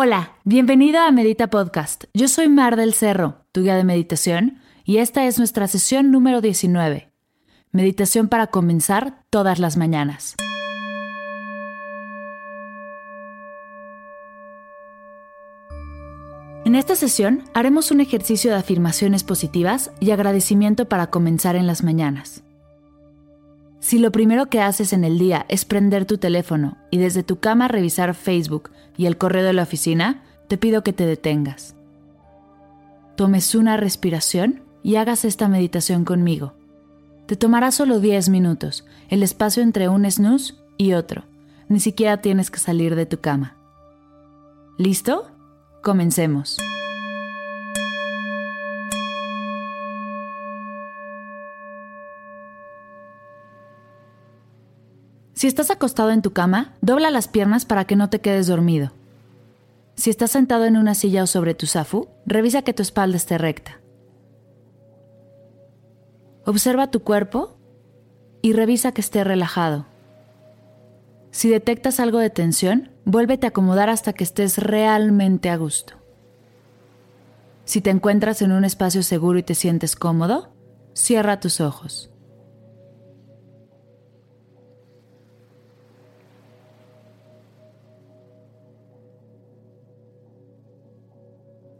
Hola, bienvenido a Medita Podcast. Yo soy Mar del Cerro, tu guía de meditación, y esta es nuestra sesión número 19. Meditación para comenzar todas las mañanas. En esta sesión haremos un ejercicio de afirmaciones positivas y agradecimiento para comenzar en las mañanas. Si lo primero que haces en el día es prender tu teléfono y desde tu cama revisar Facebook y el correo de la oficina, te pido que te detengas. Tomes una respiración y hagas esta meditación conmigo. Te tomará solo 10 minutos, el espacio entre un snooze y otro. Ni siquiera tienes que salir de tu cama. ¿Listo? Comencemos. Si estás acostado en tu cama, dobla las piernas para que no te quedes dormido. Si estás sentado en una silla o sobre tu zafu, revisa que tu espalda esté recta. Observa tu cuerpo y revisa que esté relajado. Si detectas algo de tensión, vuélvete a acomodar hasta que estés realmente a gusto. Si te encuentras en un espacio seguro y te sientes cómodo, cierra tus ojos.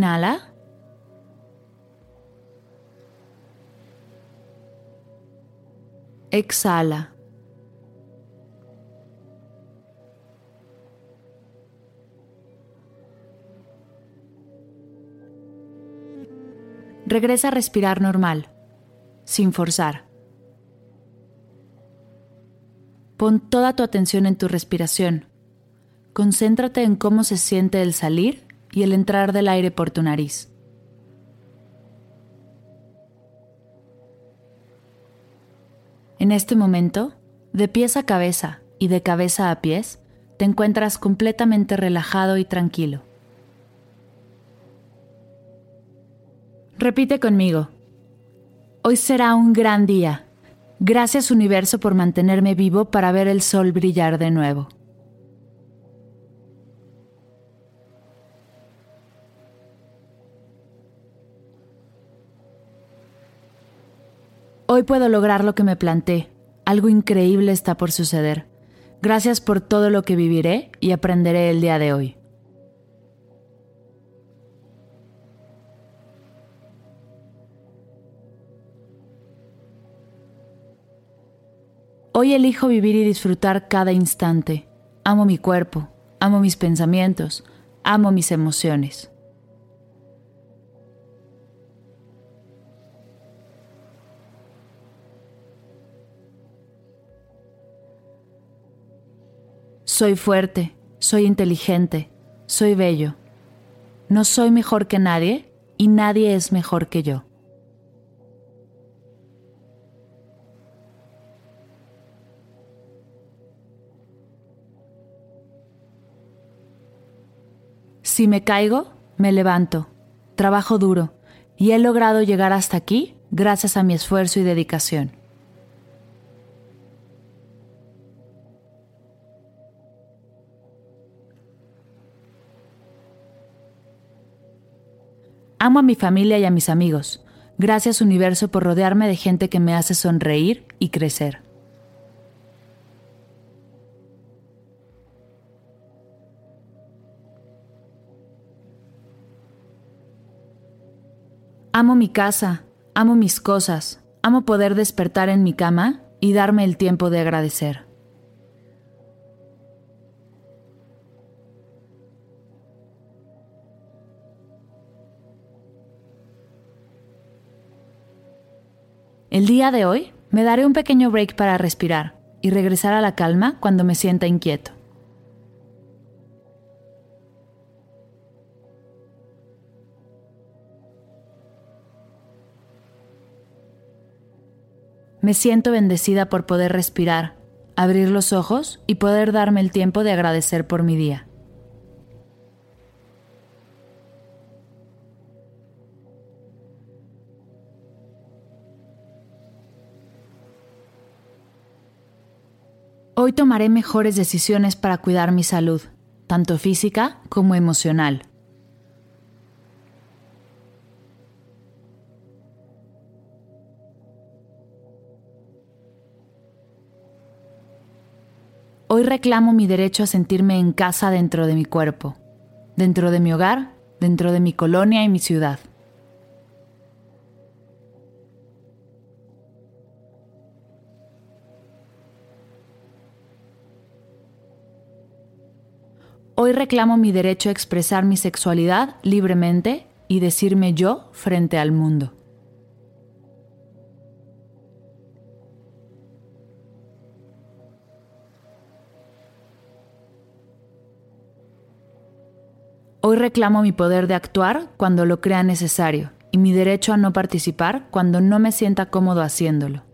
Inhala. Exhala. Regresa a respirar normal, sin forzar. Pon toda tu atención en tu respiración. Concéntrate en cómo se siente el salir y el entrar del aire por tu nariz. En este momento, de pies a cabeza y de cabeza a pies, te encuentras completamente relajado y tranquilo. Repite conmigo. Hoy será un gran día. Gracias universo por mantenerme vivo para ver el sol brillar de nuevo. Hoy puedo lograr lo que me planté. Algo increíble está por suceder. Gracias por todo lo que viviré y aprenderé el día de hoy. Hoy elijo vivir y disfrutar cada instante. Amo mi cuerpo, amo mis pensamientos, amo mis emociones. Soy fuerte, soy inteligente, soy bello. No soy mejor que nadie y nadie es mejor que yo. Si me caigo, me levanto, trabajo duro y he logrado llegar hasta aquí gracias a mi esfuerzo y dedicación. Amo a mi familia y a mis amigos. Gracias universo por rodearme de gente que me hace sonreír y crecer. Amo mi casa, amo mis cosas, amo poder despertar en mi cama y darme el tiempo de agradecer. El día de hoy me daré un pequeño break para respirar y regresar a la calma cuando me sienta inquieto. Me siento bendecida por poder respirar, abrir los ojos y poder darme el tiempo de agradecer por mi día. Hoy tomaré mejores decisiones para cuidar mi salud, tanto física como emocional. Hoy reclamo mi derecho a sentirme en casa dentro de mi cuerpo, dentro de mi hogar, dentro de mi colonia y mi ciudad. Hoy reclamo mi derecho a expresar mi sexualidad libremente y decirme yo frente al mundo. Hoy reclamo mi poder de actuar cuando lo crea necesario y mi derecho a no participar cuando no me sienta cómodo haciéndolo.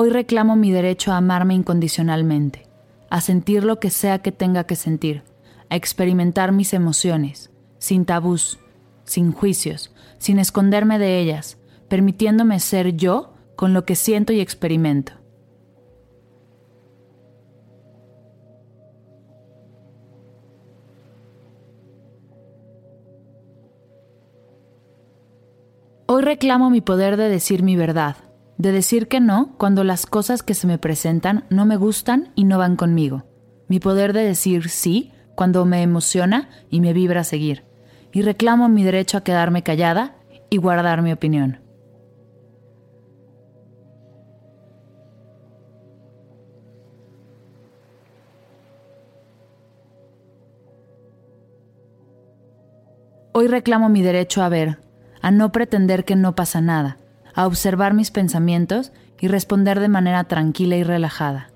Hoy reclamo mi derecho a amarme incondicionalmente, a sentir lo que sea que tenga que sentir, a experimentar mis emociones, sin tabús, sin juicios, sin esconderme de ellas, permitiéndome ser yo con lo que siento y experimento. Hoy reclamo mi poder de decir mi verdad, de decir que no cuando las cosas que se me presentan no me gustan y no van conmigo. Mi poder de decir sí cuando me emociona y me vibra seguir. Y reclamo mi derecho a quedarme callada y guardar mi opinión. Hoy reclamo mi derecho a ver, a no pretender que no pasa nada, a observar mis pensamientos y responder de manera tranquila y relajada.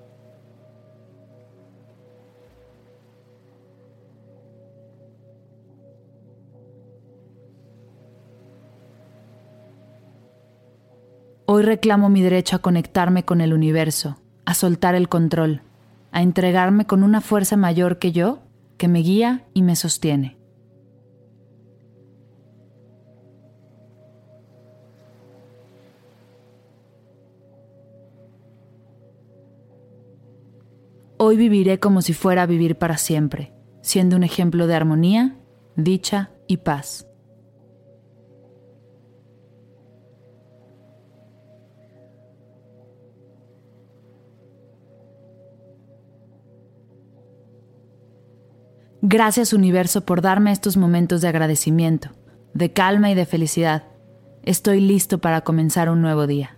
Hoy reclamo mi derecho a conectarme con el universo, a soltar el control, a entregarme con una fuerza mayor que yo que me guía y me sostiene. Hoy viviré como si fuera a vivir para siempre, siendo un ejemplo de armonía, dicha y paz. Gracias universo por darme estos momentos de agradecimiento, de calma y de felicidad. Estoy listo para comenzar un nuevo día.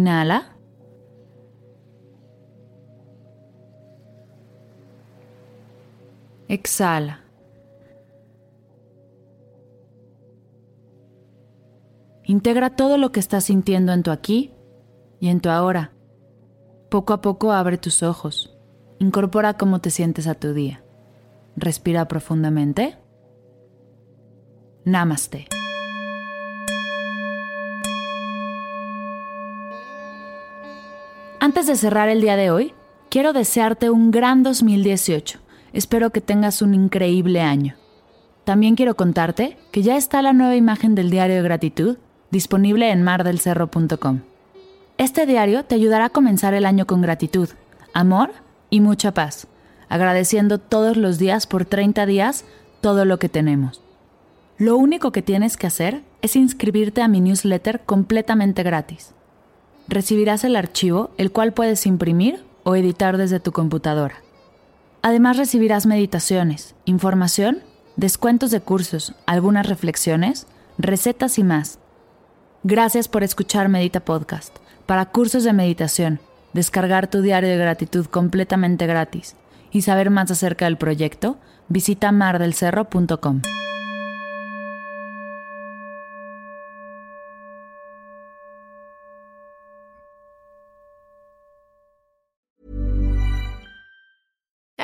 Inhala. Exhala. Integra todo lo que estás sintiendo en tu aquí y en tu ahora. Poco a poco abre tus ojos. incorpora cómo te sientes a tu día. Respira profundamente. Namaste. Antes de cerrar el día de hoy, quiero desearte un gran 2018. Espero que tengas un increíble año. También quiero contarte que ya está la nueva imagen del diario de gratitud disponible en mardelcerro.com. Este diario te ayudará a comenzar el año con gratitud, amor y mucha paz, agradeciendo todos los días por 30 días todo lo que tenemos. Lo único que tienes que hacer es inscribirte a mi newsletter completamente gratis. Recibirás el archivo, el cual puedes imprimir o editar desde tu computadora. Además recibirás meditaciones, información, descuentos de cursos, algunas reflexiones, recetas y más. Gracias por escuchar Medita Podcast. Para cursos de meditación, descargar tu diario de gratitud completamente gratis y saber más acerca del proyecto, visita mardelcerro.com.